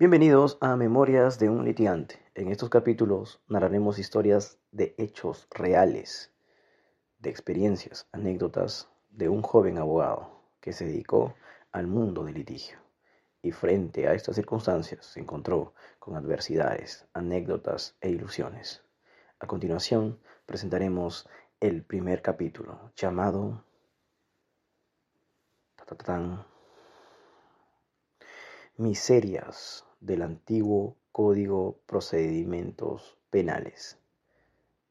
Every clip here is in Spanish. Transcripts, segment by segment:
Bienvenidos a Memorias de un litigante. En estos capítulos narraremos historias de hechos reales, de experiencias, anécdotas de un joven abogado que se dedicó al mundo del litigio y frente a estas circunstancias se encontró con adversidades, anécdotas e ilusiones. A continuación presentaremos el primer capítulo llamado Miserias del antiguo Código Procedimientos Penales.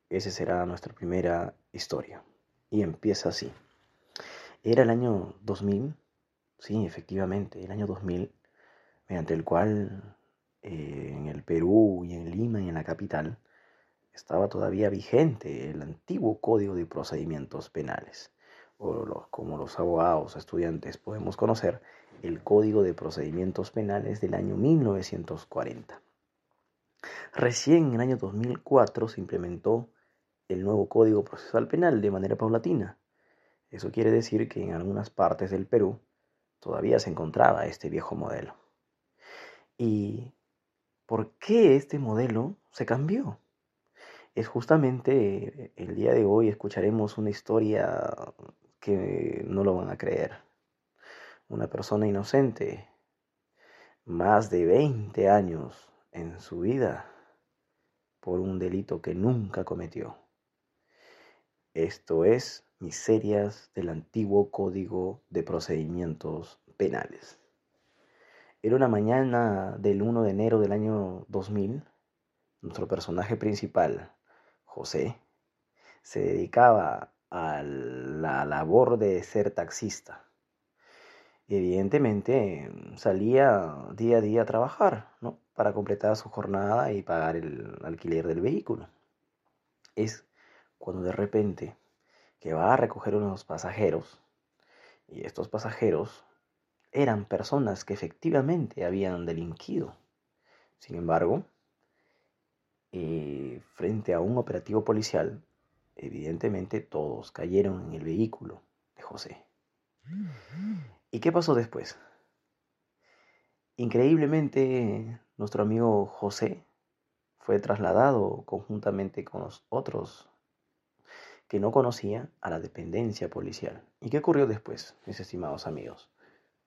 Esa será nuestra primera historia. Y empieza así. Era el año 2000, sí, efectivamente, el año 2000, mediante el cual eh, en el Perú y en Lima y en la capital estaba todavía vigente el antiguo Código de Procedimientos Penales, o como los abogados estudiantes podemos conocer, el Código de Procedimientos Penales del año 1940. Recién en el año 2004 se implementó el nuevo Código Procesal Penal de manera paulatina. Eso quiere decir que en algunas partes del Perú todavía se encontraba este viejo modelo. ¿Y por qué este modelo se cambió? Es justamente el día de hoy escucharemos una historia que no lo van a creer una persona inocente, más de 20 años en su vida por un delito que nunca cometió. Esto es miserias del antiguo Código de Procedimientos Penales. Era una mañana del 1 de enero del año 2000. Nuestro personaje principal, José, se dedicaba a la labor de ser taxista evidentemente salía día a día a trabajar, ¿no? Para completar su jornada y pagar el alquiler del vehículo. Es cuando de repente que va a recoger unos pasajeros y estos pasajeros eran personas que efectivamente habían delinquido. Sin embargo, eh, frente a un operativo policial, evidentemente todos cayeron en el vehículo de José. ¿Y qué pasó después? Increíblemente, nuestro amigo José fue trasladado conjuntamente con los otros que no conocía a la dependencia policial. ¿Y qué ocurrió después, mis estimados amigos?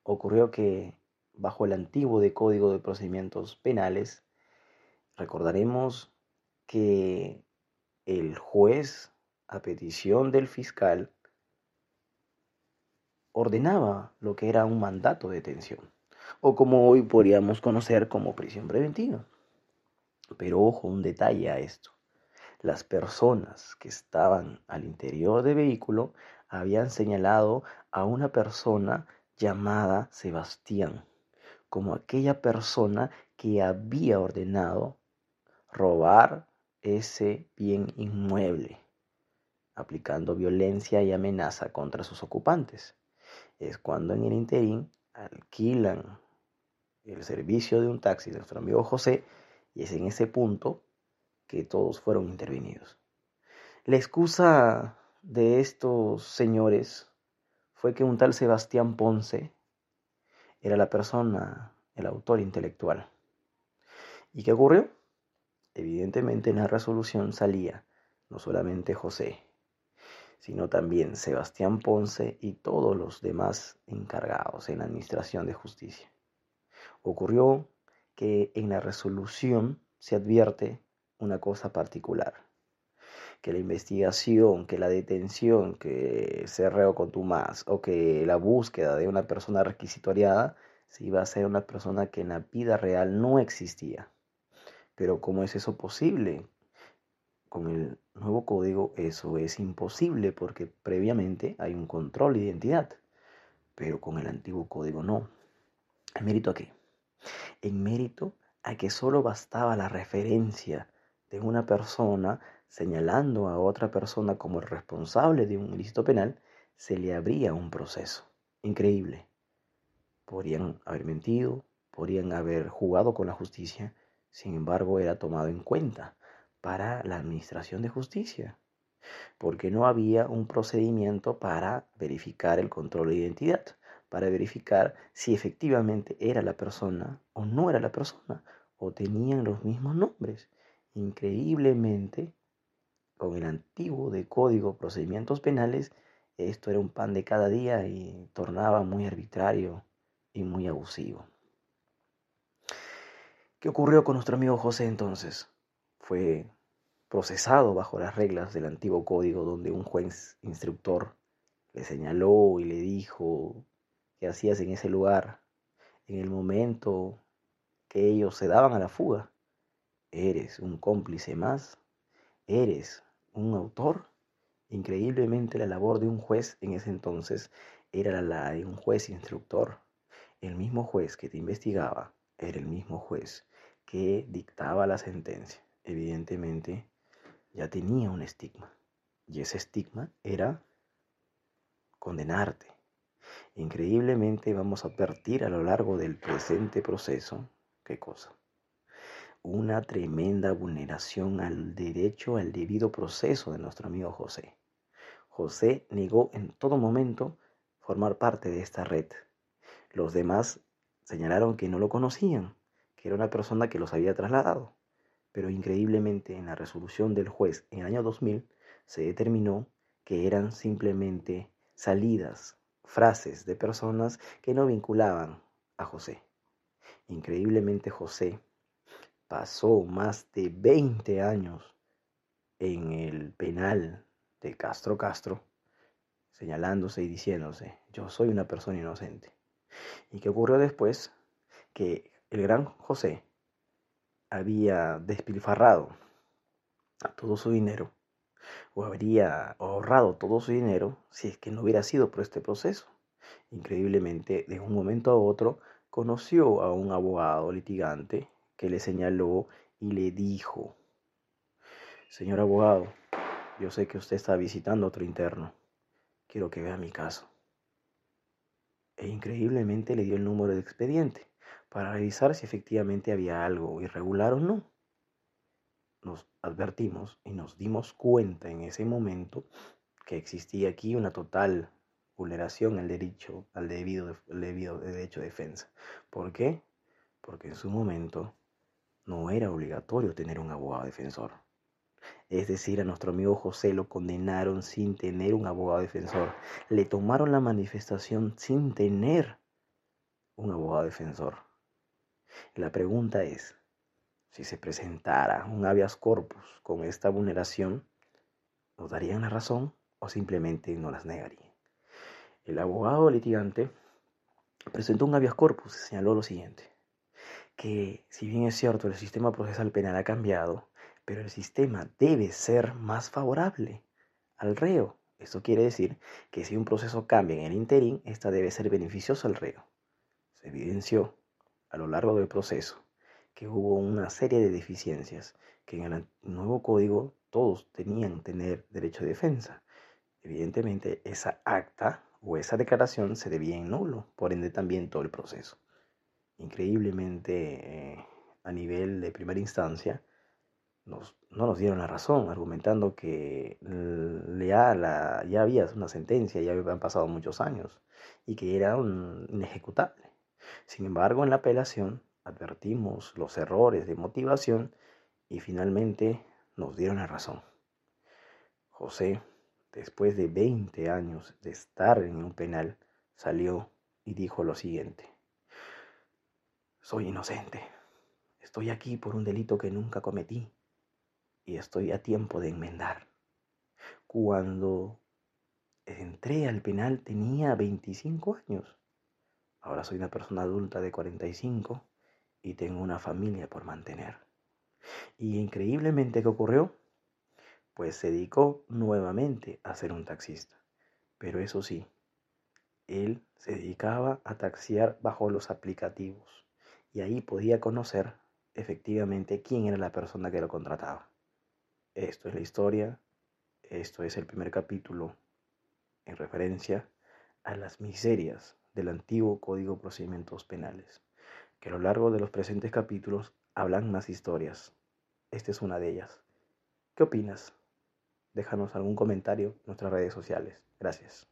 Ocurrió que bajo el antiguo de Código de Procedimientos Penales, recordaremos que el juez, a petición del fiscal, ordenaba lo que era un mandato de detención, o como hoy podríamos conocer como prisión preventiva. Pero ojo, un detalle a esto. Las personas que estaban al interior del vehículo habían señalado a una persona llamada Sebastián como aquella persona que había ordenado robar ese bien inmueble, aplicando violencia y amenaza contra sus ocupantes es cuando en el interín alquilan el servicio de un taxi de nuestro amigo José y es en ese punto que todos fueron intervenidos. La excusa de estos señores fue que un tal Sebastián Ponce era la persona, el autor intelectual. ¿Y qué ocurrió? Evidentemente en la resolución salía no solamente José, sino también Sebastián Ponce y todos los demás encargados en la Administración de Justicia. Ocurrió que en la resolución se advierte una cosa particular, que la investigación, que la detención, que ser reo contumaz o que la búsqueda de una persona requisitoriada se iba a hacer una persona que en la vida real no existía. Pero ¿cómo es eso posible? Con el nuevo código eso es imposible porque previamente hay un control de identidad, pero con el antiguo código no. ¿En mérito a qué? En mérito a que solo bastaba la referencia de una persona señalando a otra persona como el responsable de un ilícito penal, se le abría un proceso. Increíble. Podrían haber mentido, podrían haber jugado con la justicia, sin embargo era tomado en cuenta para la administración de justicia, porque no había un procedimiento para verificar el control de identidad, para verificar si efectivamente era la persona o no era la persona, o tenían los mismos nombres. Increíblemente, con el antiguo de Código Procedimientos Penales, esto era un pan de cada día y tornaba muy arbitrario y muy abusivo. ¿Qué ocurrió con nuestro amigo José entonces? Fue procesado bajo las reglas del antiguo código donde un juez instructor le señaló y le dijo qué hacías en ese lugar en el momento que ellos se daban a la fuga. Eres un cómplice más, eres un autor. Increíblemente la labor de un juez en ese entonces era la de un juez instructor. El mismo juez que te investigaba era el mismo juez que dictaba la sentencia. Evidentemente ya tenía un estigma. Y ese estigma era condenarte. Increíblemente vamos a advertir a lo largo del presente proceso, ¿qué cosa? Una tremenda vulneración al derecho al debido proceso de nuestro amigo José. José negó en todo momento formar parte de esta red. Los demás señalaron que no lo conocían, que era una persona que los había trasladado pero increíblemente en la resolución del juez en el año 2000 se determinó que eran simplemente salidas, frases de personas que no vinculaban a José. Increíblemente José pasó más de 20 años en el penal de Castro Castro, señalándose y diciéndose, yo soy una persona inocente. ¿Y qué ocurrió después? Que el gran José había despilfarrado todo su dinero o habría ahorrado todo su dinero si es que no hubiera sido por este proceso. Increíblemente, de un momento a otro, conoció a un abogado litigante que le señaló y le dijo, Señor abogado, yo sé que usted está visitando a otro interno. Quiero que vea mi caso. E increíblemente le dio el número de expediente para revisar si efectivamente había algo irregular o no. Nos advertimos y nos dimos cuenta en ese momento que existía aquí una total vulneración al derecho, al debido, debido derecho de defensa. ¿Por qué? Porque en su momento no era obligatorio tener un abogado defensor. Es decir, a nuestro amigo José lo condenaron sin tener un abogado defensor. Le tomaron la manifestación sin tener un abogado defensor. La pregunta es, si se presentara un habeas corpus con esta vulneración, ¿nos darían la razón o simplemente no las negarían? El abogado litigante presentó un habeas corpus y señaló lo siguiente, que si bien es cierto el sistema procesal penal ha cambiado, pero el sistema debe ser más favorable al reo. Esto quiere decir que si un proceso cambia en el interín, esta debe ser beneficiosa al reo. Evidenció a lo largo del proceso que hubo una serie de deficiencias, que en el nuevo código todos tenían tener derecho de defensa. Evidentemente esa acta o esa declaración se debía en nulo, por ende también todo el proceso. Increíblemente eh, a nivel de primera instancia, no nos dieron la razón, argumentando que ya, ya había una sentencia, ya habían pasado muchos años y que era un inejecutable. Sin embargo, en la apelación advertimos los errores de motivación y finalmente nos dieron la razón. José, después de 20 años de estar en un penal, salió y dijo lo siguiente. Soy inocente. Estoy aquí por un delito que nunca cometí y estoy a tiempo de enmendar. Cuando entré al penal tenía 25 años Ahora soy una persona adulta de 45 y tengo una familia por mantener. Y increíblemente, ¿qué ocurrió? Pues se dedicó nuevamente a ser un taxista. Pero eso sí, él se dedicaba a taxiar bajo los aplicativos. Y ahí podía conocer efectivamente quién era la persona que lo contrataba. Esto es la historia, esto es el primer capítulo en referencia a las miserias del antiguo Código de Procedimientos Penales, que a lo largo de los presentes capítulos hablan más historias. Esta es una de ellas. ¿Qué opinas? Déjanos algún comentario en nuestras redes sociales. Gracias.